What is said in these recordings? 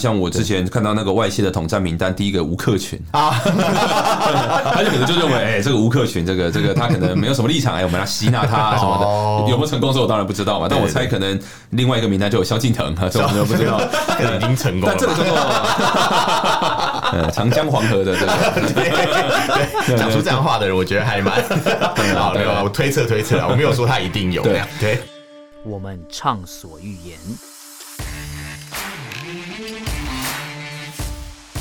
像我之前看到那个外泄的统战名单，第一个吴克群啊，他就可能就认为，哎，这个吴克群，这个这个他可能没有什么立场，哎，我们来吸纳他什么的，有没有成功？这我当然不知道嘛。但我猜可能另外一个名单就有萧敬腾啊，这我们就不知道，可能已经成功了。但这个叫做呃长江黄河的这个，讲出这样话的人，我觉得还蛮好的。我推测推测，我没有说他一定有。对对，我们畅所欲言。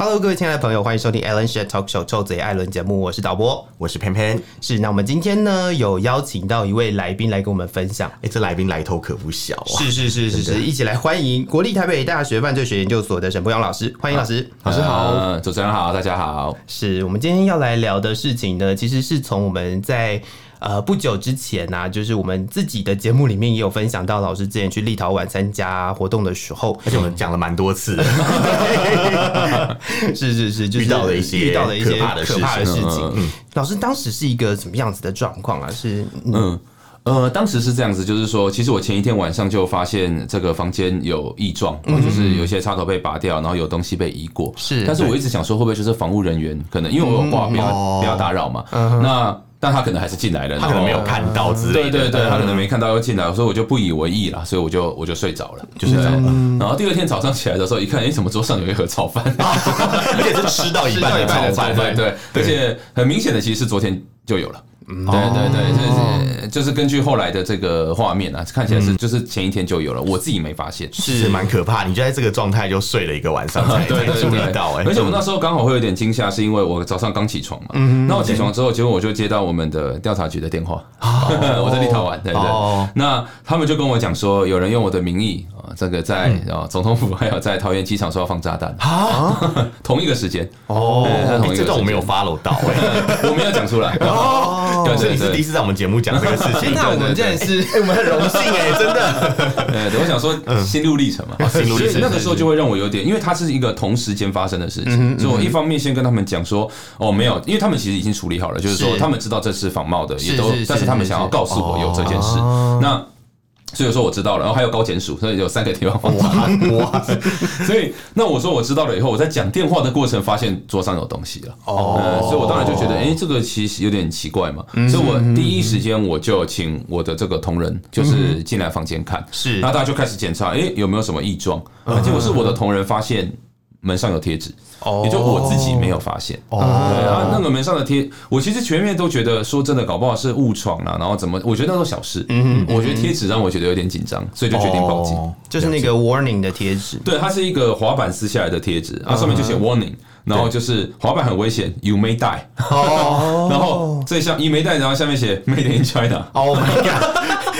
Hello，各位亲爱的朋友，欢迎收听 Alan Shaw Talk Show 臭嘴艾伦节目，我是导播，我是偏偏。是，那我们今天呢有邀请到一位来宾来跟我们分享，哎，这来宾来头可不小啊！是是是是是，一起来欢迎国立台北大学犯罪学研究所的沈博阳老师，欢迎老师，老师好，主持人好，大家好。是我们今天要来聊的事情呢，其实是从我们在。呃，不久之前呢、啊，就是我们自己的节目里面也有分享到，老师之前去立陶宛参加活动的时候，而且我们讲了蛮多次 的，是是是，就是遇到了一些遇到了一些可怕的事情。事情嗯、老师当时是一个什么样子的状况啊？是嗯，嗯呃，当时是这样子，就是说，其实我前一天晚上就发现这个房间有异状，嗯、就是有些插头被拔掉，然后有东西被移过。是，但是我一直想说，会不会就是防务人员？可能因为我有挂，不要不要打扰嘛。嗯、那但他可能还是进来了，他可能没有看到之类的。对对对，他可能没看到又进来，所以我就不以为意了，所以我就我就睡着了，就睡着了。然后第二天早上起来的时候，一看，哎，怎么桌上有一盒炒饭？而且是吃到一半的炒饭，对对，而且很明显的，其实是昨天就有了。嗯，对对对，就是就是根据后来的这个画面啊，看起来是就是前一天就有了，我自己没发现，是。蛮可怕。你就在这个状态就睡了一个晚上 才才注意到，哎，而且我那时候刚好会有点惊吓，是因为我早上刚起床嘛，那我起床之后，结果我就接到我们的调查局的电话，我在立陶宛，对对，那他们就跟我讲说，有人用我的名义啊，这个在啊总统府还有在桃园机场说要放炸弹啊，同一个时间哦，这段我没有 follow 到，我没有讲出来 哦。对，这里是第一次在我们节目讲这个事情。那我们真的是，哎，我们很荣幸哎，真的。对，我想说心路历程嘛，心路历程。那个时候就会让我有点，因为它是一个同时间发生的事情，所以我一方面先跟他们讲说，哦，没有，因为他们其实已经处理好了，就是说他们知道这是仿冒的，也都，但是他们想要告诉我有这件事。那。所以说我知道了，然后还有高检署，所以有三个地方放。哇哇！所以那我说我知道了以后，我在讲电话的过程发现桌上有东西了。哦，所以我当然就觉得，哎，这个其实有点奇怪嘛，所以我第一时间我就请我的这个同仁就是进来房间看，是，然后大家就开始检查，哎，有没有什么异状？结果是我的同仁发现。门上有贴纸，也就我自己没有发现。哦，对啊，那个门上的贴，我其实全面都觉得，说真的，搞不好是误闯了，然后怎么？我觉得那都小事。嗯，我觉得贴纸让我觉得有点紧张，所以就决定报警。就是那个 warning 的贴纸，对，它是一个滑板撕下来的贴纸，它上面就写 warning，然后就是滑板很危险，you may die。哦，然后这像 you may die，然后下面写 made in China。Oh my god！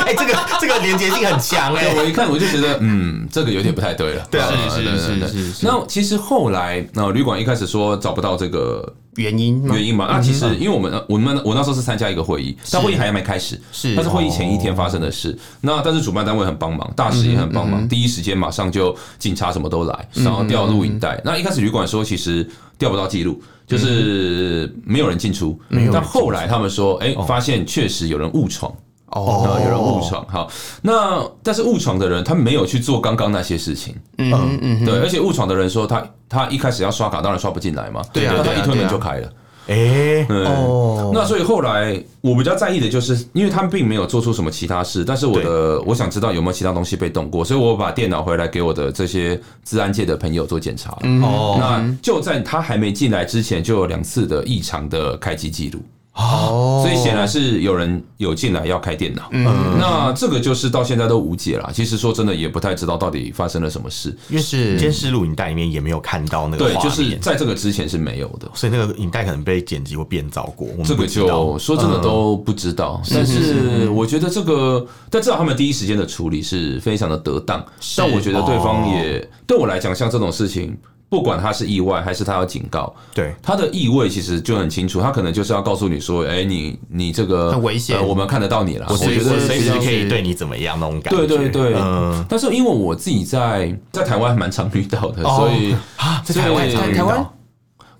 哎，这个这个连接性很强哎！我一看我就觉得，嗯，这个有点不太对了。对啊，是是是是是。那其实后来，那旅馆一开始说找不到这个原因原因嘛？那其实因为我们我们我那时候是参加一个会议，但会议还没开始，是，但是会议前一天发生的事。那但是主办单位很帮忙，大使也很帮忙，第一时间马上就警察什么都来，然后调录影带。那一开始旅馆说其实调不到记录，就是没有人进出。但后来他们说，哎，发现确实有人误闯。哦，有人误闯，好，那但是误闯的人他没有去做刚刚那些事情，嗯嗯，对，而且误闯的人说他他一开始要刷卡，当然刷不进来嘛，对啊，他一推门就开了，哎，哦，那所以后来我比较在意的就是，因为他们并没有做出什么其他事，但是我的我想知道有没有其他东西被动过，所以我把电脑回来给我的这些治安界的朋友做检查，哦，那就在他还没进来之前，就有两次的异常的开机记录。哦，所以显然是有人有进来要开电脑，嗯，那这个就是到现在都无解了。其实说真的，也不太知道到底发生了什么事，因为是监视录影带里面也没有看到那个画面，对，就是在这个之前是没有的，所以那个影带可能被剪辑或变造过，这个就说真的都不知道。但是我觉得这个，但至少他们第一时间的处理是非常的得当。但我觉得对方也对我来讲，像这种事情。不管他是意外还是他要警告，对他的意味其实就很清楚，他可能就是要告诉你说，哎，你你这个很危险，呃，我们看得到你了，我觉得随时可以对你怎么样那种感觉。对对对，嗯。但是因为我自己在在台湾蛮常遇到的，所以啊，在台湾常遇到。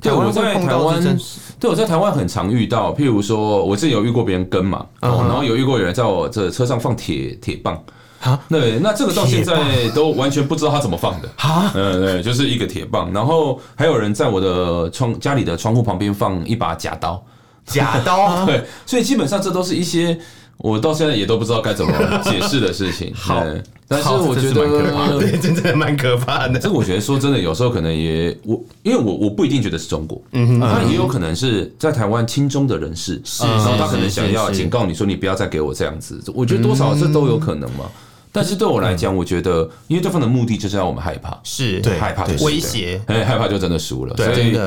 对，我在台湾，对，我在台湾很常遇到，譬如说，我自己有遇过别人跟嘛，然后有遇过有人在我这车上放铁铁棒。啊，对，那这个到现在都完全不知道他怎么放的啊，嗯，对，就是一个铁棒，然后还有人在我的窗家里的窗户旁边放一把假刀，假刀，对，所以基本上这都是一些我到现在也都不知道该怎么解释的事情。好，但是我觉得 对，真的蛮可怕的。这个我觉得说真的，有时候可能也我，因为我我不一定觉得是中国，嗯，他也有可能是在台湾亲中的人士，是，然后他可能想要警告你说你不要再给我这样子，我觉得多少这都有可能嘛。但是对我来讲，我觉得，因为对方的目的就是要我们害怕，是对害怕的威胁，哎，害怕就真的输了。所以，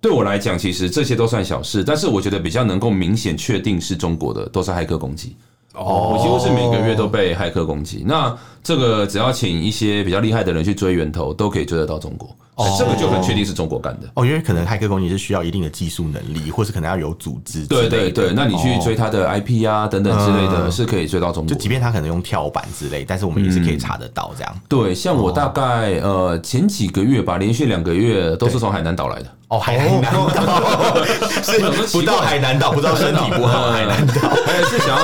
对我来讲，其实这些都算小事。但是，我觉得比较能够明显确定是中国的，都是骇客攻击。哦，我几乎是每个月都被骇客攻击。那这个只要请一些比较厉害的人去追源头，都可以追得到中国。哦，这个就很确定是中国干的。哦，因为可能骇客攻击是需要一定的技术能力，或是可能要有组织。对对对，那你去追他的 IP 啊等等之类的，是可以追到中国。就即便他可能用跳板之类，但是我们也是可以查得到这样。对，像我大概呃前几个月吧，连续两个月都是从海南岛来的。哦，海南岛 是不到海南岛，不知道身体不好。海南岛还有是想要。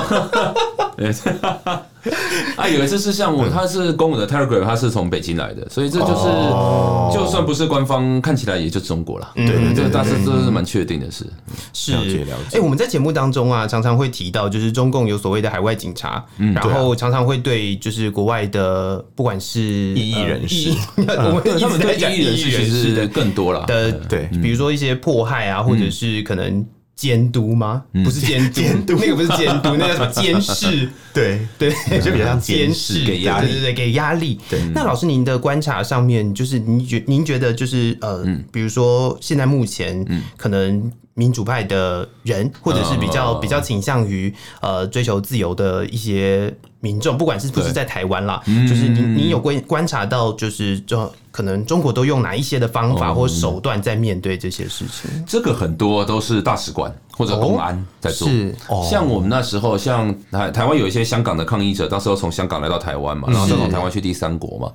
啊，有一次是像我，他是公我的 Telegram，他是从北京来的，所以这就是就算不是官方，看起来也就中国了。对对，这个但是这是蛮确定的事。是了解了解。哎，我们在节目当中啊，常常会提到，就是中共有所谓的海外警察，然后常常会对就是国外的不管是异议人士，我们他们对异议人士其实更多了的，对，比如说一些迫害啊，或者是可能。监督吗？不是监督，那个不是监督，那叫什么监视？对。对，就比较像监视，给压力，对对对，给压力。对，那老师您的观察上面，就是您觉您觉得就是呃，比如说现在目前可能民主派的人，或者是比较比较倾向于呃追求自由的一些民众，不管是不是在台湾啦，就是你你有观观察到，就是就。可能中国都用哪一些的方法或手段在面对这些事情？这个很多都是大使馆或者公安在做。是，像我们那时候，像台台湾有一些香港的抗议者，到时候从香港来到台湾嘛，然后再从台湾去第三国嘛。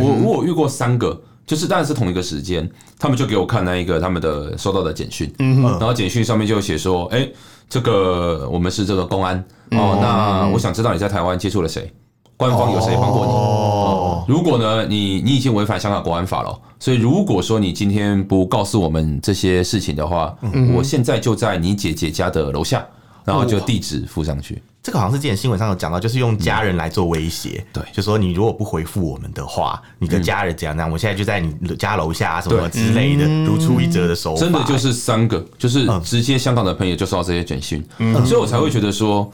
我我遇过三个，就是当然是同一个时间，他们就给我看那一个他们的收到的简讯，然后简讯上面就写说：“哎，这个我们是这个公安哦，那我想知道你在台湾接触了谁。”官方有谁帮过你？哦，如果呢，你你已经违反香港国安法了，所以如果说你今天不告诉我们这些事情的话，我现在就在你姐姐家的楼下，然后就地址附上去。这个好像是之前新闻上有讲到，就是用家人来做威胁，对，就说你如果不回复我们的话，你的家人怎样怎样，我现在就在你家楼下什么之类的，如出一辙的手法。真的就是三个，就是直接香港的朋友就收到这些简讯，所以我才会觉得说。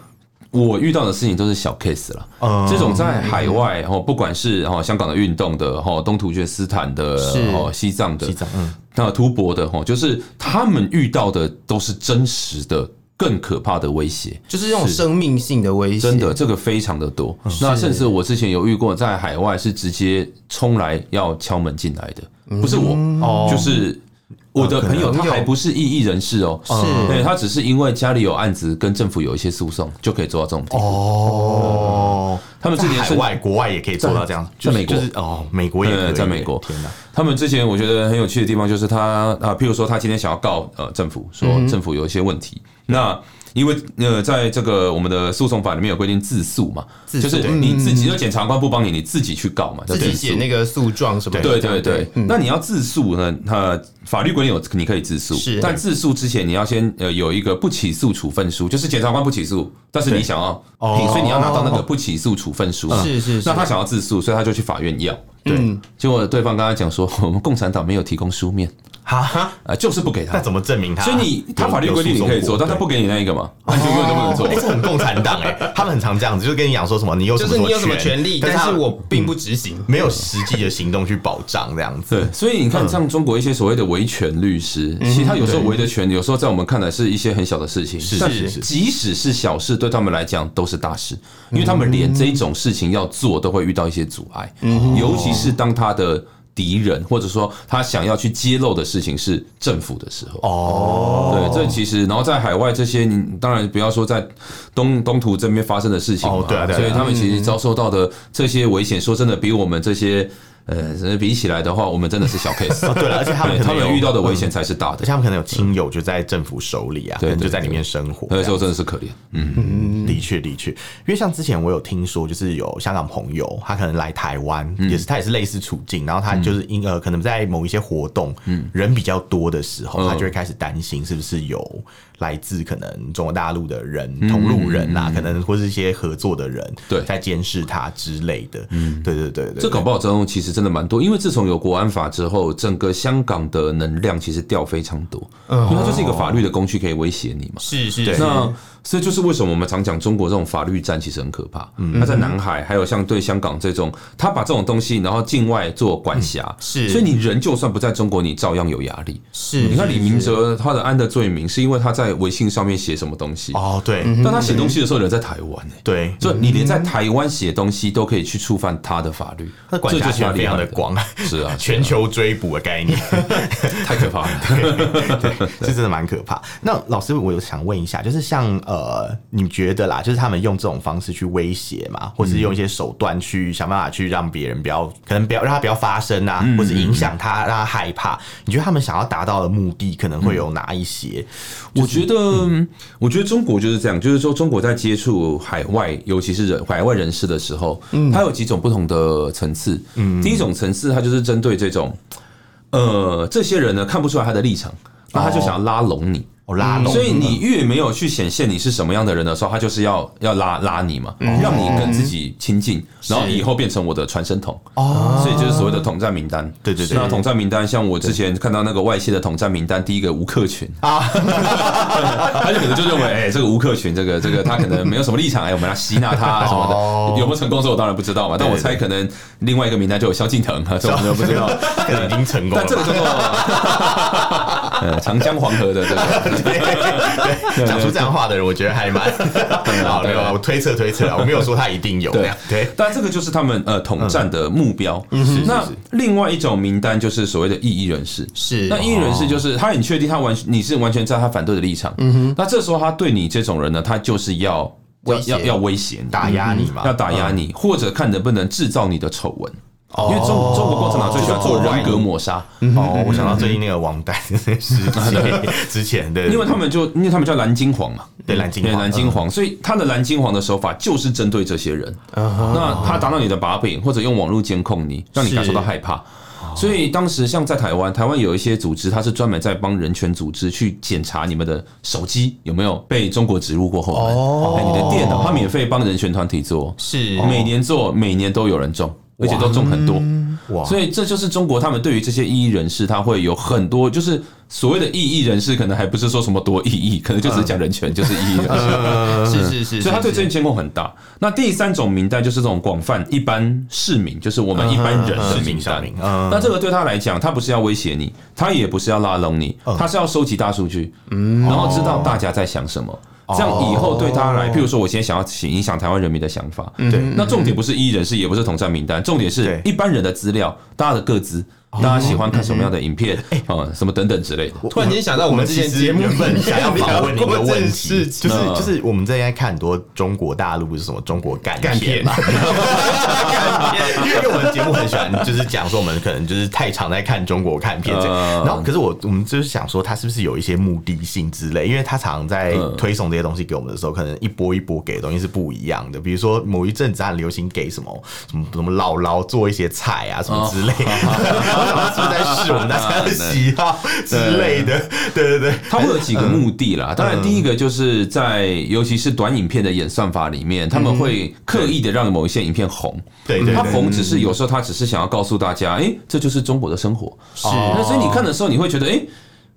我遇到的事情都是小 case 了，嗯，这种在海外哦，不管是哦香港的运动的哦，东突厥斯坦的哦，西藏的，西藏，嗯，那吐蕃的哦，就是他们遇到的都是真实的、更可怕的威胁，就是这种生命性的威胁，真的这个非常的多。那甚至我之前有遇过，在海外是直接冲来要敲门进来的，不是我，就是。我的朋友他还不是异议人士哦，是，对，他只是因为家里有案子跟政府有一些诉讼，就可以做到这种地步。哦，他们之前海外国外也可以做到这样，在美国。哦，美国也在美国。天哪，他们之前我觉得很有趣的地方就是他啊，譬如说他今天想要告呃政府，说政府有一些问题，那。因为呃，在这个我们的诉讼法里面有规定自诉嘛，就是你自己的检察官不帮你，你自己去告嘛，自己写那个诉状什么的。对对对，那你要自诉呢？那法律规定有你可以自诉，但自诉之前你要先呃有一个不起诉处分书，就是检察官不起诉，但是你想要，所以你要拿到那个不起诉处分书。是是是。那他想要自诉，所以他就去法院要。对，结果对方刚才讲说，我们共产党没有提供书面。哈啊，就是不给他，那怎么证明他？所以你他法律规定你可以做，但他不给你那一个嘛，那就永远都不能做。哎，这很共产党哎，他们很常这样子，就跟你讲说什么，你有什么就是你有什么权利，但是我并不执行，没有实际的行动去保障这样子。对，所以你看，像中国一些所谓的维权律师，其实他有时候维的权，有时候在我们看来是一些很小的事情，但是即使是小事，对他们来讲都是大事，因为他们连这种事情要做都会遇到一些阻碍，尤其是当他的。敌人，或者说他想要去揭露的事情是政府的时候。哦，对，这其实，然后在海外这些，你当然不要说在东东土这边发生的事情嘛，哦，对啊，对啊，所以他们其实遭受到的这些危险，说真的，比我们这些。呃，比起来的话，我们真的是小 case。哦，对了，而且他们他们遇到的危险才是大的，而且他们可能有亲友就在政府手里啊，可能就在里面生活。那时候真的是可怜。嗯，的确的确，因为像之前我有听说，就是有香港朋友，他可能来台湾，也是他也是类似处境，然后他就是因呃，可能在某一些活动，嗯人比较多的时候，他就会开始担心是不是有。来自可能中国大陆的人，同路人啊，可能或是一些合作的人，对，在监视他之类的。嗯，对对对对，这搞不好中其实真的蛮多，因为自从有国安法之后，整个香港的能量其实掉非常多，因为它就是一个法律的工具，可以威胁你嘛。是是，那所以就是为什么我们常讲中国这种法律战其实很可怕。嗯，他在南海，还有像对香港这种，他把这种东西然后境外做管辖，是，所以你人就算不在中国，你照样有压力。是，你看李明哲他的安的罪名是因为他在。微信上面写什么东西？哦，对，但他写东西的时候人在台湾呢。对，所以你连在台湾写东西都可以去触犯他的法律，他管辖权非常的广。是啊，全球追捕的概念 太可怕了，对，这真的蛮可怕。那老师，我有想问一下，就是像呃，你觉得啦，就是他们用这种方式去威胁嘛，或是用一些手段去想办法去让别人不要，可能不要让他不要发声啊，或者影响他，让他害怕。你觉得他们想要达到的目的可能会有哪一些？我觉得。嗯，我觉得中国就是这样，就是说中国在接触海外，尤其是人海外人士的时候，它有几种不同的层次。嗯，第一种层次，它就是针对这种，呃，这些人呢看不出来他的立场，那他就想要拉拢你。哦，拉拢，所以你越没有去显现你是什么样的人的时候，他就是要要拉拉你嘛，让你跟自己亲近，然后以后变成我的传声筒。哦，所以就是所谓的统战名单。对对对，那统战名单，像我之前看到那个外泄的统战名单，第一个吴克群。啊，他就可能就认为，哎，这个吴克群，这个这个 他可能没有什么立场，哎，我们要吸纳他什么的，有没有成功？这我当然不知道嘛，但我猜可能另外一个名单就有萧敬腾，这我们就不知道，可能已经成功了。但这个叫做呃 长江黄河的这个。对，讲出这样话的人，我觉得还蛮好的。我推测推测，我没有说他一定有。对对，但这个就是他们呃统战的目标。嗯，那另外一种名单就是所谓的异议人士。是，那异议人士就是他很确定他完你是完全在他反对的立场。嗯哼，那这时候他对你这种人呢，他就是要要要要威胁你，打压你嘛，要打压你，或者看能不能制造你的丑闻。因为中中国共产党最喜欢做人格抹杀。哦，我想到最近那个王丹的事情，之前对，因为他们就因为他们叫蓝金黄嘛，对蓝金黄，蓝金黄，所以他的蓝金黄的手法就是针对这些人。那他达到你的把柄，或者用网络监控你，让你感受到害怕。所以当时像在台湾，台湾有一些组织，它是专门在帮人权组织去检查你们的手机有没有被中国植入过后门。哦，你的电脑，他免费帮人权团体做，是。每年做，每年都有人中。而且都中很多，哇！所以这就是中国他们对于这些异议人士，他会有很多，就是所谓的异议人士，可能还不是说什么多异议，可能就只是讲人权，就是异议人士。是是是，所以他对这些监控很大。那第三种名单就是这种广泛一般市民，就是我们一般人的名单。那这个对他来讲，他不是要威胁你，他也不是要拉拢你，他是要收集大数据，然后知道大家在想什么。这样以后对他来，譬如说，我现在想要影响台湾人民的想法，对，那重点不是异议人士，也不是统战名单，重点是一般人的资料，大家的各资。大家喜欢看什么样的影片？啊，什么等等之类的。突然间想到，我们之前节目本想要访问你一个问题，就是就是我们正在看很多中国大陆是什么中国干片嘛？因为我们节目很喜欢，就是讲说我们可能就是太常在看中国看片。然后，可是我我们就是想说，他是不是有一些目的性之类？因为他常在推送这些东西给我们的时候，可能一波一波给的东西是不一样的。比如说某一阵子很流行给什么什么什么姥姥做一些菜啊什么之类的。是不是在试我们大家 的喜好之类的？对对对，它会有几个目的啦。当然，第一个就是在尤其是短影片的演算法里面，他们会刻意的让某一些影片红。对对，它红只是有时候他只是想要告诉大家，哎，这就是中国的生活。是，那所以你看的时候，你会觉得，哎，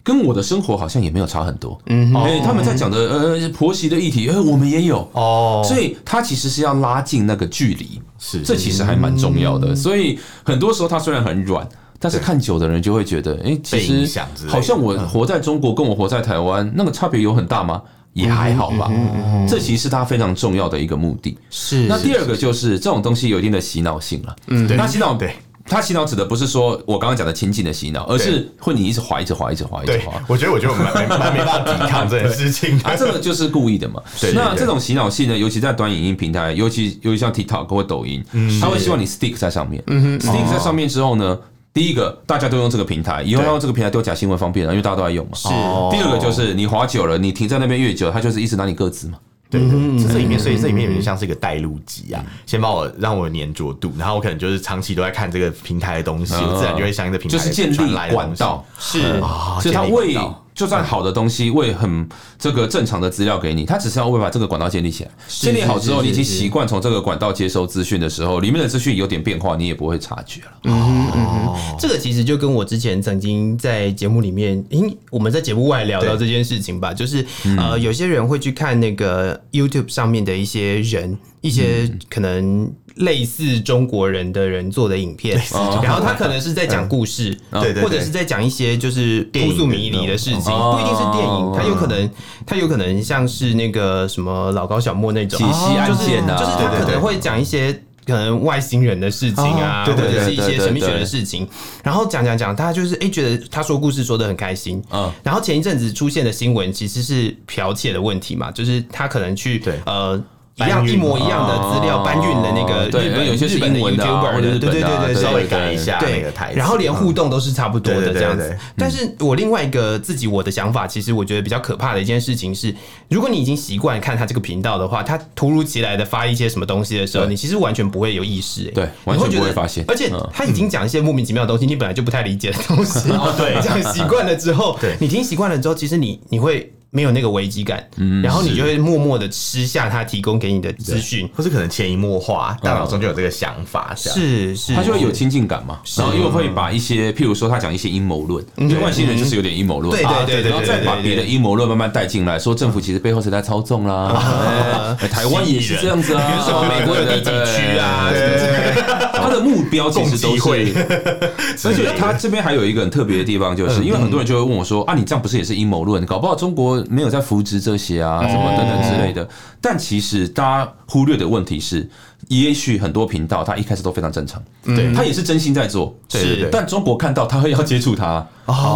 跟我的生活好像也没有差很多。嗯，哎，他们在讲的呃婆媳的议题，呃，我们也有哦。所以它其实是要拉近那个距离，是这其实还蛮重要的。所以很多时候它虽然很软。但是看久的人就会觉得，哎、欸，其实好像我活在中国，跟我活在台湾，那个差别有很大吗？也还好吧。这其实是它非常重要的一个目的。是。那第二个就是这种东西有一定的洗脑性了。嗯，那洗脑对。他洗脑指的不是说我刚刚讲的情景的洗脑，而是会你一直滑，一直滑，一直滑，一直滑。我觉得我就蛮蛮没办法抵抗这件事情。啊，这个就是故意的嘛。对那这种洗脑性呢，尤其在短影音平台，尤其尤其像 TikTok 或抖音，他会希望你 stick 在上面。stick 在上面之后呢，第一个大家都用这个平台，以后要用这个平台丢假新闻方便了，因为大家都在用嘛。是。第二个就是你滑久了，你停在那边越久，他就是一直拿你个资嘛。对，对，对，这里面，所以这里面有点像是一个带路机啊，先帮我让我粘着度，然后我可能就是长期都在看这个平台的东西，我自然就会相应的平台就是建立管道，是。啊，所以他为。就算好的东西，为很这个正常的资料给你，他只是要为把这个管道建立起来。建立好之后，你已经习惯从这个管道接收资讯的时候，里面的资讯有点变化，你也不会察觉了。嗯嗯，这个其实就跟我之前曾经在节目里面，因我们在节目外聊到这件事情吧，就是呃，有些人会去看那个 YouTube 上面的一些人，一些可能。类似中国人的人做的影片，然后他可能是在讲故事，对，或者是在讲一些就是扑朔迷离的事情，不一定是电影，他有可能，他有可能像是那个什么老高小莫那种解析案件啊，就是他可能会讲一些可能外星人的事情啊，或者是一些神秘学的事情，然后讲讲讲，他就是哎觉得他说故事说的很开心，嗯，然后前一阵子出现的新闻其实是剽窃的问题嘛，就是他可能去呃。一样一模一样的资料搬运的那个日本有些日本的 YouTuber 对对对对对，稍微改一下那个台，然后连互动都是差不多的这样子。但是我另外一个自己我的想法，其实我觉得比较可怕的一件事情是，如果你已经习惯看他这个频道的话，他突如其来的发一些什么东西的时候，你其实完全不会有意识，对，完全不会发现。而且他已经讲一些莫名其妙的东西，你本来就不太理解的东西，对，这样习惯了之后，你听习惯了之后，其实你你会。没有那个危机感，然后你就会默默的吃下他提供给你的资讯，或是可能潜移默化，大脑中就有这个想法，是是，他就会有亲近感嘛，然后又会把一些，譬如说他讲一些阴谋论，因为外星人就是有点阴谋论，对对对，然后再把别的阴谋论慢慢带进来，说政府其实背后是在操纵啦，台湾也是这样子啊，美国有地区啊，他的目标其实都是，而且他这边还有一个很特别的地方，就是因为很多人就会问我说啊，你这样不是也是阴谋论？搞不好中国。没有在扶植这些啊，什么等等之类的。但其实大家忽略的问题是，也许很多频道他一开始都非常正常，对，他也是真心在做，是。但中国看到他会要接触他，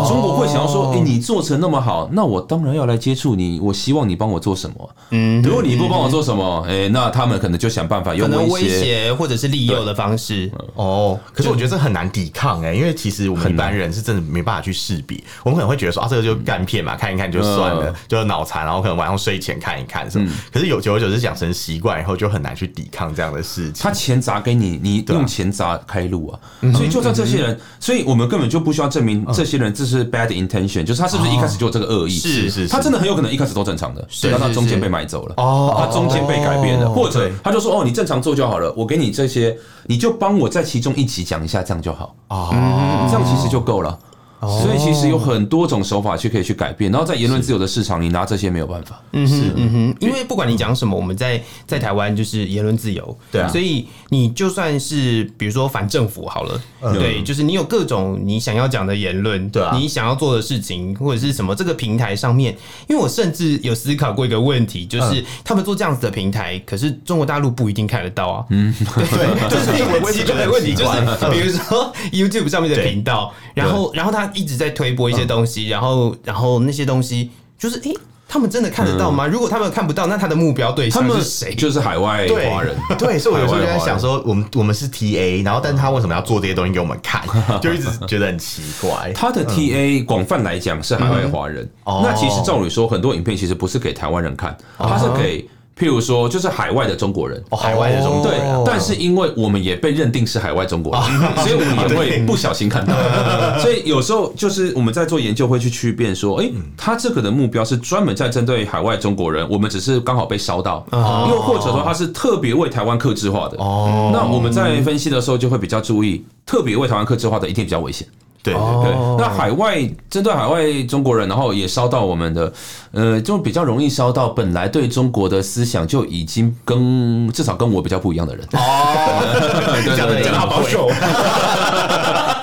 中国会想要说，哎，你做成那么好，那我当然要来接触你。我希望你帮我做什么？嗯，如果你不帮我做什么，哎，那他们可能就想办法用威胁或者是利诱的方式。哦，可是我觉得这很难抵抗哎，因为其实我们一般人是真的没办法去识别。我们可能会觉得说啊，这个就干片嘛，看一看就算了，就脑残，然后可能晚上睡前看一看什么。可是有久而久之养成习惯以后，就很难去抵抗这样的。是，他钱砸给你，你用钱砸开路啊！所以就算这些人，所以我们根本就不需要证明这些人这是 bad intention，就是他是不是一开始就有这个恶意？是是，他真的很有可能一开始都正常的，直到他中间被买走了。哦，他中间被改变了，或者他就说哦，你正常做就好了，我给你这些，你就帮我在其中一集讲一下，这样就好。哦，这样其实就够了。所以其实有很多种手法去可以去改变，然后在言论自由的市场，你拿这些没有办法。嗯哼，嗯哼，因为不管你讲什么，我们在在台湾就是言论自由，对啊。所以你就算是比如说反政府好了，对，就是你有各种你想要讲的言论，对啊，你想要做的事情或者是什么，这个平台上面，因为我甚至有思考过一个问题，就是他们做这样子的平台，可是中国大陆不一定看得到啊。嗯，对，就是一个奇怪的问题，就是 比如说 YouTube 上面的频道，然后然后他。一直在推播一些东西，然后，然后那些东西就是，诶，他们真的看得到吗？如果他们看不到，那他的目标对象是谁？就是海外华人。对，所以我有时候就在想说，我们我们是 TA，然后，但是他为什么要做这些东西给我们看？就一直觉得很奇怪。他的 TA 广泛来讲是海外华人，那其实照理说，很多影片其实不是给台湾人看，他是给。譬如说，就是海外的中国人，海外的中国人，对，但是因为我们也被认定是海外中国人，所以我们也会不小心看到。所以有时候就是我们在做研究会去区辨说，哎，他这个的目标是专门在针对海外中国人，我们只是刚好被烧到，又或者说他是特别为台湾客制化的。哦，那我们在分析的时候就会比较注意，特别为台湾客制化的一定比较危险。对对对，那海外针对海外中国人，然后也烧到我们的，呃，就比较容易烧到本来对中国的思想就已经跟至少跟我比较不一样的人。哦，讲的讲的好保守，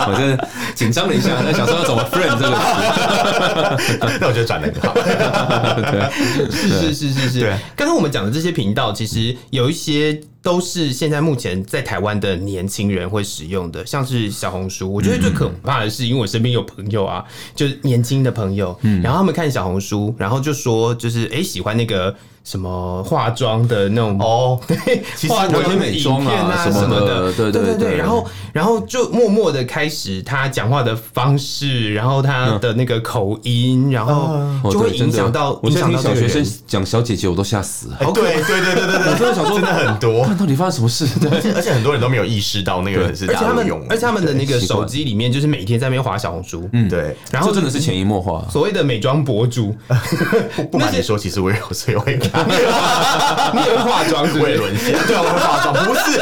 我这紧张了一下，在想说要怎么 friend 这个词，那我觉得转的很好。对，是是是是是。刚刚我们讲的这些频道，其实有一些。都是现在目前在台湾的年轻人会使用的，像是小红书。我觉得最可怕的是，因为我身边有朋友啊，就是年轻的朋友，然后他们看小红书，然后就说就是哎、欸、喜欢那个。什么化妆的那种哦，对，化妆美妆啊什么的，对对对对，然后然后就默默的开始他讲话的方式，然后他的那个口音，然后就会影响到我现在听小学生讲小姐姐，我都吓死了。对对对对对对，我真的想说真的很多，到底发生什么事？对，而且很多人都没有意识到那个人是大陆用，而且他们的那个手机里面就是每天在那边划小红书，嗯。对，然后真的是潜移默化。所谓的美妆博主，不瞒你说，其实我也有时候会看。你也会化妆，是不是？对，我会化妆，不是，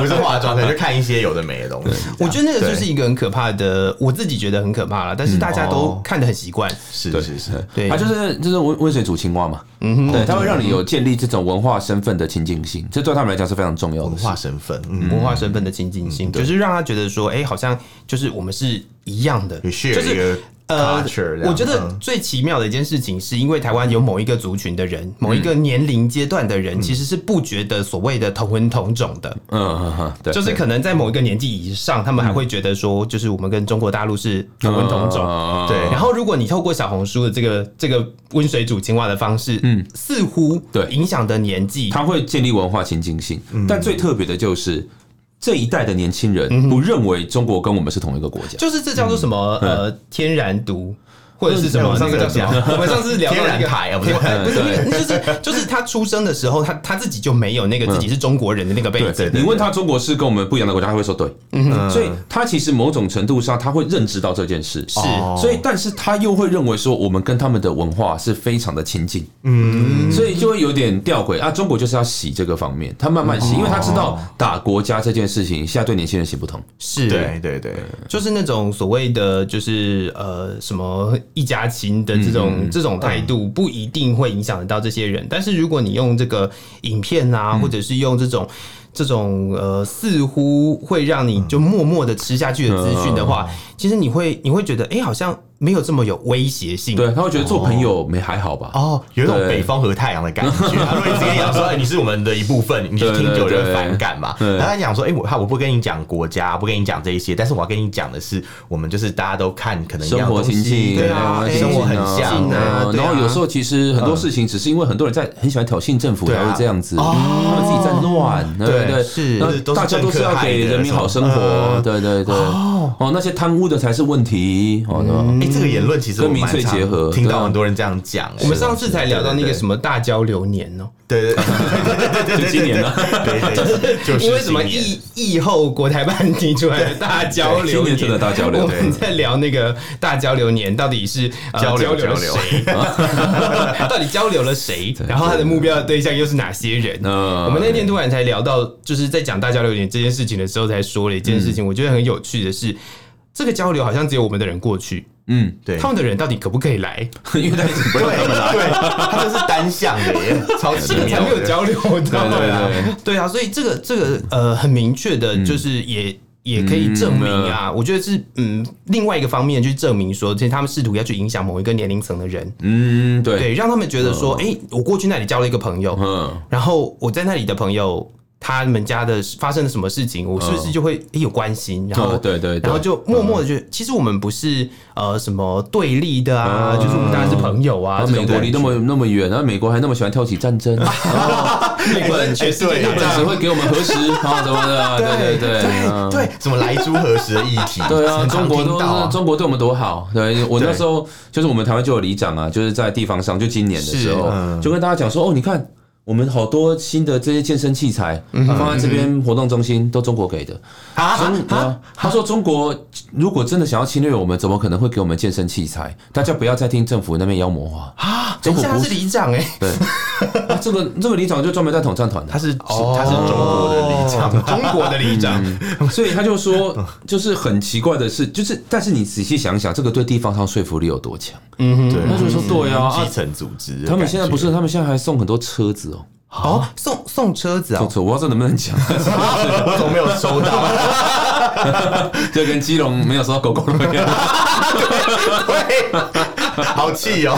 不是化妆，可能就看一些有的没的东西。我觉得那个就是一个很可怕的，我自己觉得很可怕了，但是大家都看得很习惯。是是是，对，它就是就是温温水煮青蛙嘛。嗯哼，对，它会让你有建立这种文化身份的亲近性，这对他们来讲是非常重要的。文化身份，文化身份的亲近性，就是让他觉得说，哎，好像就是我们是一样的，就是。呃，我觉得最奇妙的一件事情，是因为台湾有某一个族群的人，某一个年龄阶段的人，其实是不觉得所谓的同文同种的。嗯，对，就是可能在某一个年纪以上，他们还会觉得说，就是我们跟中国大陆是同文同种。对。然后，如果你透过小红书的这个这个温水煮青蛙的方式，嗯，似乎对影响的年纪，它会建立文化亲近性。但最特别的就是。这一代的年轻人不认为中国跟我们是同一个国家，就是这叫做什么？呃天然独。或者是什么上次叫什么？我们上次聊到那个海啊，不是不是，就是就是他出生的时候，他他自己就没有那个自己是中国人的那个背景。你问他中国是跟我们不一样的国家，他会说对。嗯，所以他其实某种程度上他会认知到这件事是，所以但是他又会认为说我们跟他们的文化是非常的亲近。嗯，所以就会有点吊诡啊。中国就是要洗这个方面，他慢慢洗，因为他知道打国家这件事情现在对年轻人行不通。是，对对对，就是那种所谓的就是呃什么。一家亲的这种、嗯、这种态度不一定会影响得到这些人，但是如果你用这个影片啊，或者是用这种这种呃，似乎会让你就默默的吃下去的资讯的话，其实你会你会觉得，哎，好像。没有这么有威胁性，对，他会觉得做朋友没还好吧？哦，有一种北方和太阳的感觉。他会直接讲说：“哎，你是我们的一部分，你就听久就反感嘛。”然后他讲说：“哎，我他我不跟你讲国家，不跟你讲这一些，但是我要跟你讲的是，我们就是大家都看可能生活情境，对啊，生活很像啊。然后有时候其实很多事情只是因为很多人在很喜欢挑衅政府才会这样子，他们自己在乱，对对对，是，大家都是要给人民好生活，对对对。哦，那些贪污的才是问题，好的。这个言论其实跟民粹结合，听到很多人这样讲。我们上次才聊到那个什么大交流年哦，对对对对对，就今年了，对 对，就是因为什么疫疫后国台办提出来的大交流年，真的大交流。我们在聊那个大交流年到底是交流了谁？到底交流了谁？然后他的目标的对象又是哪些人？我们那天突然才聊到，就是在讲大交流年这件事情的时候，才说了一件事情，我觉得很有趣的是。这个交流好像只有我们的人过去，嗯，对，他们的人到底可不可以来？因为他不让他们来，对，他就是单向的耶，超奇妙，没有交流的，对啊，对。啊，所以这个这个呃，很明确的，就是也也可以证明啊，我觉得是嗯，另外一个方面去证明说，其实他们试图要去影响某一个年龄层的人，嗯，对，对，让他们觉得说，哎，我过去那里交了一个朋友，嗯，然后我在那里的朋友。他们家的发生了什么事情，我是不是就会有关心？然后对对，然后就默默的觉得，其实我们不是呃什么对立的啊，就是我们当然是朋友啊。美国离那么那么远，然后美国还那么喜欢挑起战争，美国人绝对只会给我们核实啊什么的，对对对对，什么来猪核实的议题，对啊，中国都中国对我们多好。对我那时候就是我们台湾就有里长啊，就是在地方上，就今年的时候就跟大家讲说，哦，你看。我们好多新的这些健身器材放在这边活动中心，都中国给的。啊！他说中国如果真的想要侵略我们，怎么可能会给我们健身器材？大家不要再听政府那边妖魔化。啊！等一下，他是里长哎，对，这个这个里长就专门在统战团的，他是他是中国的里长，中国的里长，所以他就说，就是很奇怪的是，就是但是你仔细想想，这个对地方上说服力有多强？嗯，对，他就说对啊，基层组织，他们现在不是，他们现在还送很多车子哦。哦，送送车子啊！我不知道能不能讲，我怎么没有收到？就跟基隆没有收到狗狗一样，对，好气哦！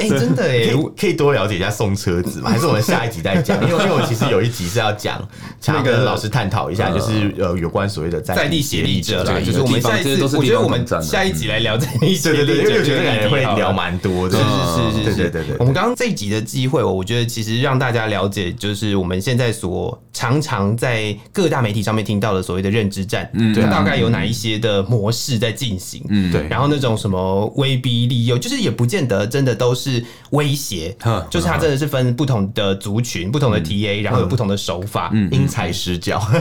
哎，真的哎，可以多了解一下送车子吗？还是我们下一集再讲？因为因为我其实有一集是要讲，想跟老师探讨一下，就是呃有关所谓的在地协力者啦，就是我们下一次，我觉得我们下一集来聊在地协力者，因为我觉得感觉会聊蛮多的。是是是是，对对对。我们刚刚这一集的机会，我觉得其实让大家了解，就是我们现在所常常在各大媒体上面听到的所谓的认知战，嗯，对，大概有哪一些的模式在进行，嗯，对。然后那种什么威逼利诱，就是也不见得真的都是威胁，就是他真的是分不同的族群、不同的 TA，然后有不同的手法，因材施教，对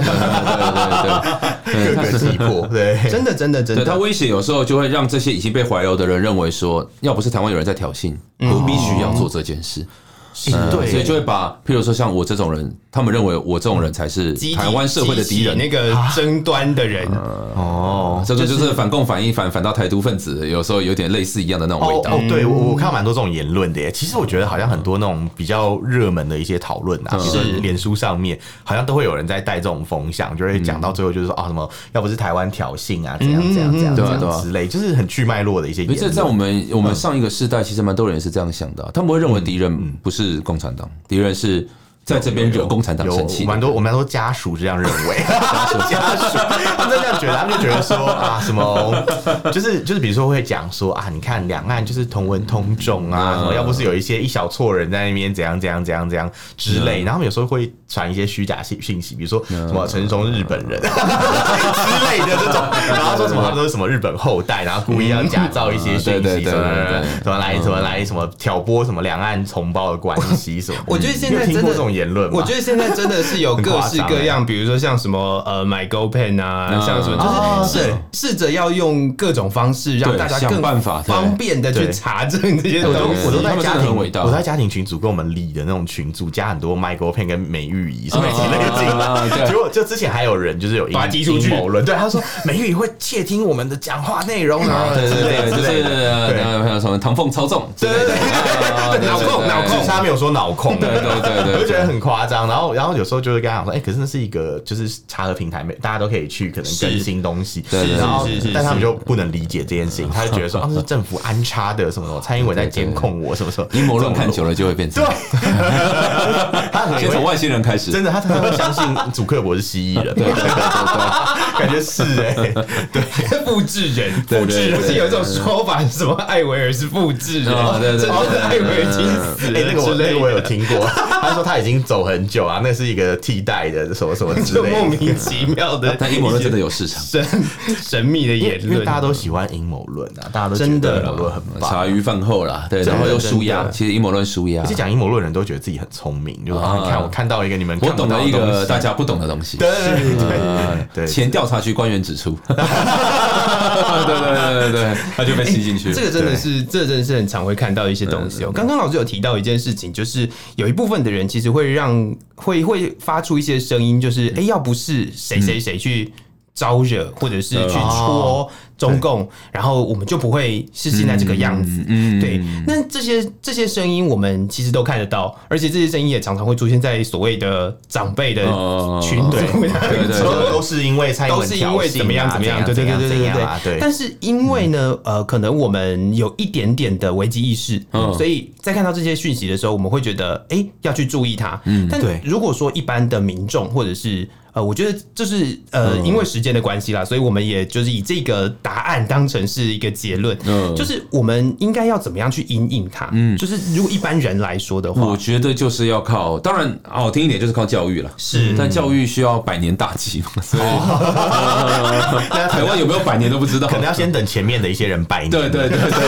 对对对，各个击破，对，真的真的真的。他威胁有时候就会让这些已经被怀柔的人认为说，要不是台湾有人在挑衅，我必须要做这件事。嗯、对，所以就会把，譬如说像我这种人，他们认为我这种人才是台湾社会的敌人，那个争端的人。哦，这个就是反共反一反反到台独分子，有时候有点类似一样的那种味道。哦，对我我看蛮多这种言论的耶。其实我觉得好像很多那种比较热门的一些讨论啊，就是。脸书上面好像都会有人在带这种风向，就会讲到最后就是说啊什么，要不是台湾挑衅啊，怎样怎样怎样怎样之类，就是很去脉络的一些言论。这在我们我们上一个世代，其实蛮多人也是这样想的，他们会认为敌人不是。是共产党敌人是。在这边惹共产党生气，蛮多我们蛮多家属这样认为，家属家属。他们这样觉得，他们就觉得说啊，什么就是就是，比如说会讲说啊，你看两岸就是同文同种啊，什么要不是有一些一小撮人在那边怎样怎样怎样怎样之类，然后他们有时候会传一些虚假信信息，比如说什么陈时中日本人 之类的这种，然后说什么他们都是什么日本后代，然后故意要假造一些讯息，什么什么来什么来什么挑拨什么两岸同胞的关系什么，我觉得现在真的。言论，我觉得现在真的是有各式各样，比如说像什么呃，MyGoPen 啊，像什么就是试试着要用各种方式让大家更办法方便的去查证这些东西。我都在家庭，我在家庭群组跟我们里的那种群组加很多 MyGoPen 跟美玉仪什么之类的。结果就之前还有人就是有阴谋论，对他说美玉仪会窃听我们的讲话内容啊，对对对，就是然后还有什么唐凤操纵，对对对，脑控脑控，他没有说脑控，对对对对，我觉得。很夸张，然后然后有时候就会跟他讲说，哎、欸，可是那是一个就是查核平台，大家都可以去可能更新东西，对，然后但他们就不能理解这件事情，他就觉得说，啊，是政府安插的什么什么，蔡英文在监控我什么什么，阴谋论看久了就会变成，对，他先从外星人开始，真的，他他会相信主克伯是蜥蜴人，对对对对，感觉是哎、欸，对，复制人，复制人。是有一种说法，什么艾维尔是复制人，对对对，艾维尔已经死了，哎，那个我那个我有听过，他说他已经。走很久啊，那是一个替代的什么什么之类的，莫名其妙的。但阴谋论真的有市场，神神秘的言论，大家都喜欢阴谋论啊，大家都真的阴谋论很棒，茶余饭后啦，对，然后又舒压。其实阴谋论舒压，而且讲阴谋论人都觉得自己很聪明，就是看我看到一个你们我懂得一个大家不懂的东西，对对对，前 调查局官员指出，对对对对对，他就被吸进去。这个真的是，这真的是很常会看到一些东西哦。刚刚老师有提到一件事情，就是有一部分的人其实会。让会会发出一些声音，就是哎、欸，要不是谁谁谁去招惹，或者是去戳中共，然后我们就不会是现在这个样子。嗯，对。那这些这些声音，我们其实都看得到，而且这些声音也常常会出现在所谓的长辈的群组，对对 对，都是因为都是因为怎么样怎么样，对对对对对对。但是因为呢，呃，可能我们有一点点的危机意识，所以在看到这些讯息的时候，我们会觉得哎，要去注意它。嗯，但如果说一般的民众或者是呃，我觉得就是呃，因为时间的关系啦，所以我们也就是以这个答案当成是一个结论，嗯，就是我们应该要怎么样去因应它？嗯，就是如果一般人来说的话，我觉得就是要靠，当然好听一点就是靠教育了，是，但教育需要百年大计嘛，所以台湾有没有百年都不知道，可能要先等前面的一些人百年，对对对对对，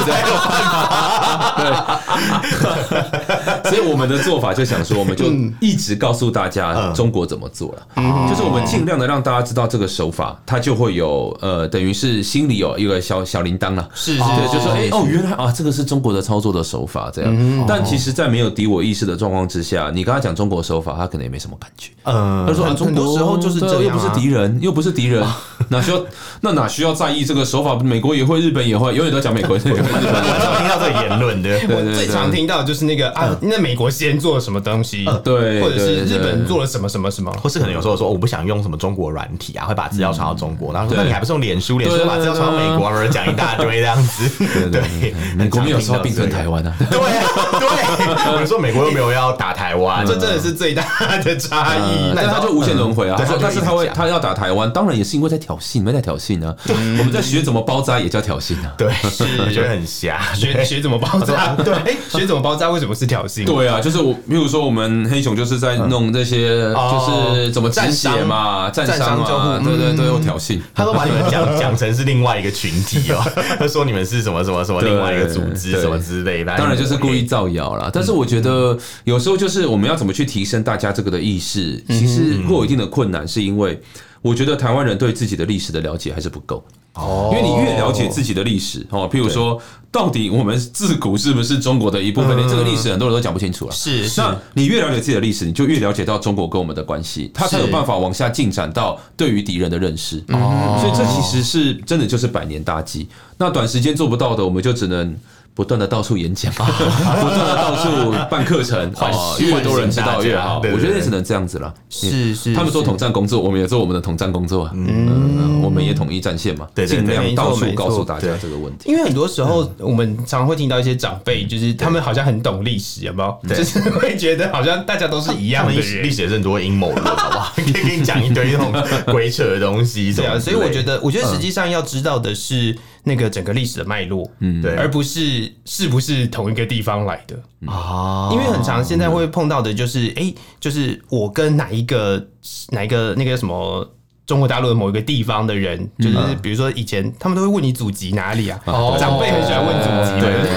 对，所以我们的做法就想说，我们就一直告诉大家中国怎么做了，嗯。就是我们尽量的让大家知道这个手法，它就会有呃，等于是心里有一个小小铃铛了。是，对，就说哎哦，原来啊，这个是中国的操作的手法这样。但其实，在没有敌我意识的状况之下，你跟他讲中国手法，他可能也没什么感觉。嗯，他说很多时候就是这，又不是敌人，又不是敌人，哪需要那哪需要在意这个手法？美国也会，日本也会，永远都讲美国也会。日本我常听到这个言论的，我最常听到就是那个啊，那美国先做了什么东西，对，或者是日本做了什么什么什么，或是可能有时候说我不想用什么中国软体啊，会把资料传到中国，然后说那你还不是用脸书？脸书把资料传到美国，或者讲一大堆这样子。对，美国没有说要并吞台湾啊。对啊，对，我说美国又没有要打台湾，这真的是最大的差异。那他就无限轮回啊。但是他会，他要打台湾，当然也是因为在挑衅，没在挑衅啊。我们在学怎么包扎，也叫挑衅啊。对，是觉得很瞎，学学怎么包扎。对，学怎么包扎，为什么是挑衅？对啊，就是我，比如说我们黑熊就是在弄这些，就是怎么止血嘛，战伤嘛，对对对，有挑衅。他都把你们讲 讲成是另外一个群体哦，他说你们是什么什么什么另外一个组织什么之类的，当然就是故意造谣啦。但是我觉得有时候就是我们要怎么去提升大家这个的意识，其实会有一定的困难，是因为我觉得台湾人对自己的历史的了解还是不够。哦，因为你越了解自己的历史哦，譬如说，到底我们自古是不是中国的一部分？连这个历史很多人都讲不清楚了。是，那你越了解自己的历史，你就越了解到中国跟我们的关系，他才有办法往下进展到对于敌人的认识。哦，所以这其实是真的就是百年大计。那短时间做不到的，我们就只能。不断的到处演讲，不断的到处办课程，越多人知道越好。我觉得也只能这样子了。是是，他们做统战工作，我们也做我们的统战工作。嗯，我们也统一战线嘛，尽量到处告诉大家这个问题。因为很多时候我们常常会听到一些长辈，就是他们好像很懂历史，有没有？就是会觉得好像大家都是一样的。历史历史也是很多阴谋论，好不好？可以给你讲一堆那种鬼扯的东西。对啊，所以我觉得，我觉得实际上要知道的是。那个整个历史的脉络，嗯，对，而不是是不是同一个地方来的。啊？因为很常现在会碰到的就是，哎、欸，就是我跟哪一个哪一个那个什么中国大陆的某一个地方的人，就是比如说以前他们都会问你祖籍哪里啊？哦、长辈很喜欢问祖籍，对对。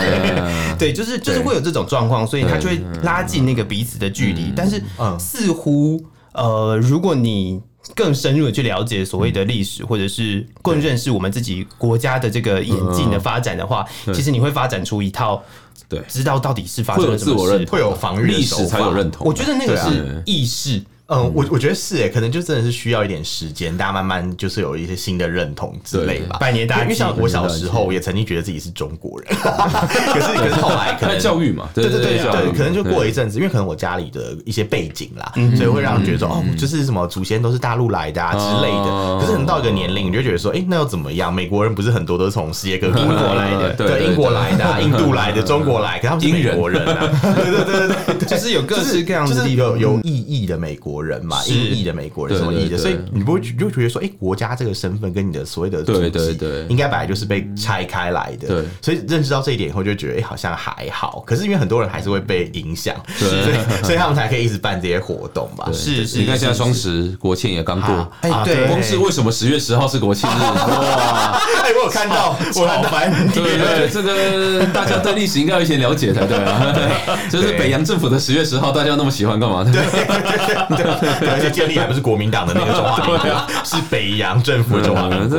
对，对，就是就是会有这种状况，所以他就会拉近那个彼此的距离。但是似乎呃，如果你更深入的去了解所谓的历史，或者是更认识我们自己国家的这个演进的发展的话，其实你会发展出一套，对，知道到底是发生了什么事，会有防御历史才有认同。我觉得那个是意识。嗯，我我觉得是诶，可能就真的是需要一点时间，大家慢慢就是有一些新的认同之类吧。百年大计，因为像我小时候也曾经觉得自己是中国人，可是可是 后来可能教育嘛，对对对对，可能就过了一阵子，因为可能我家里的一些背景啦，所以会让人觉得说哦，就是什么祖先都是大陆来的啊之类的。可是你到一个年龄，你就觉得说，哎，那又怎么样？美国人不是很多都是从世界各国来的，对，英国来的、印度来的、中国来，可他们是美国人啊，对对对对对，就是有各式各样的有有意义的美国人嘛，意的美国人什么意的，所以你不会就觉得说，哎，国家这个身份跟你的所谓的对对对，应该本来就是被拆开来的。对，所以认识到这一点以后，就觉得哎，好像还好。可是因为很多人还是会被影响，所以所以他们才可以一直办这些活动吧。是是，你看现在双十国庆也刚过，哎，对，光是为什么十月十号是国庆日？哇，哎，我有看到，我好烦。对对，这个大家对历史应该有一些了解才对啊。就是北洋政府的十月十号，大家那么喜欢干嘛？对对对，而且建立还不是国民党的那个中华 民国，是北洋政府的中华民国。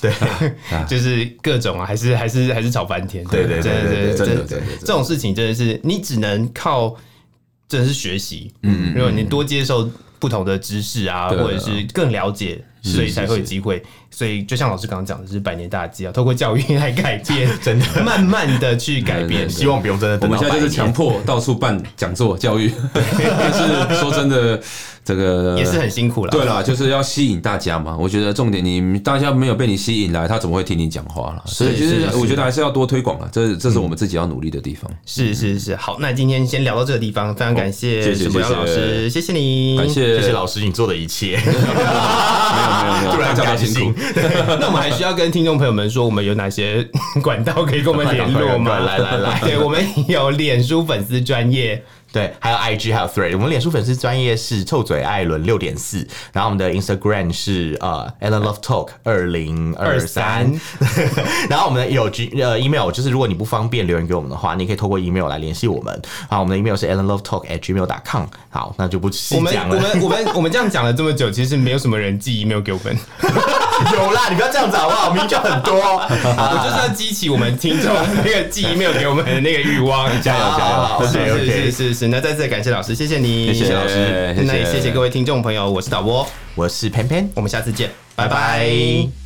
对，就是各种啊，还是还是还是吵翻天。对对对对对，这种事情真的是你只能靠，真的是学习。嗯，如果你多接受不同的知识啊，或者是更了解，所以才会有机会。所以，就像老师刚刚讲的，是百年大计啊，透过教育来改变，真的慢慢的去改变。希望不用真的，我们现在就是强迫到处办讲座教育，但是说真的，这个也是很辛苦了。对啦，就是要吸引大家嘛。我觉得重点，你大家没有被你吸引来，他怎么会听你讲话了？所以，其实我觉得还是要多推广了。这这是我们自己要努力的地方。是是是，好，那今天先聊到这个地方，非常感谢史博洋老师，谢谢你，感谢谢谢老师你做的一切。没有没有没有，突然讲到辛苦。那我们还需要跟听众朋友们说，我们有哪些 管道可以跟我们联络吗？来来来，对，我们有脸书粉丝专业。对，还有 IG，还有 Thread。我们脸书粉丝专业是臭嘴艾伦六点四，然后我们的 Instagram 是呃 Allen Love Talk 二零二三，然后我们的有 G 呃 email，就是如果你不方便留言给我们的话，你可以透过 email 来联系我们。好，我们的 email 是 Allen Love Talk at gmail.com。好，那就不细讲了。我们我们我们我们这样讲了这么久，其实没有什么人寄 email 给我们。有啦，你不要这样子好不好？明明就很多，我就是要激起我们听众那个记忆，没有给我们的那个欲望。加油加油！是是是是。那再次感谢老师，谢谢你，谢谢老师，那也谢谢各位听众朋友，我是导播，我是偏偏，我们下次见。拜拜。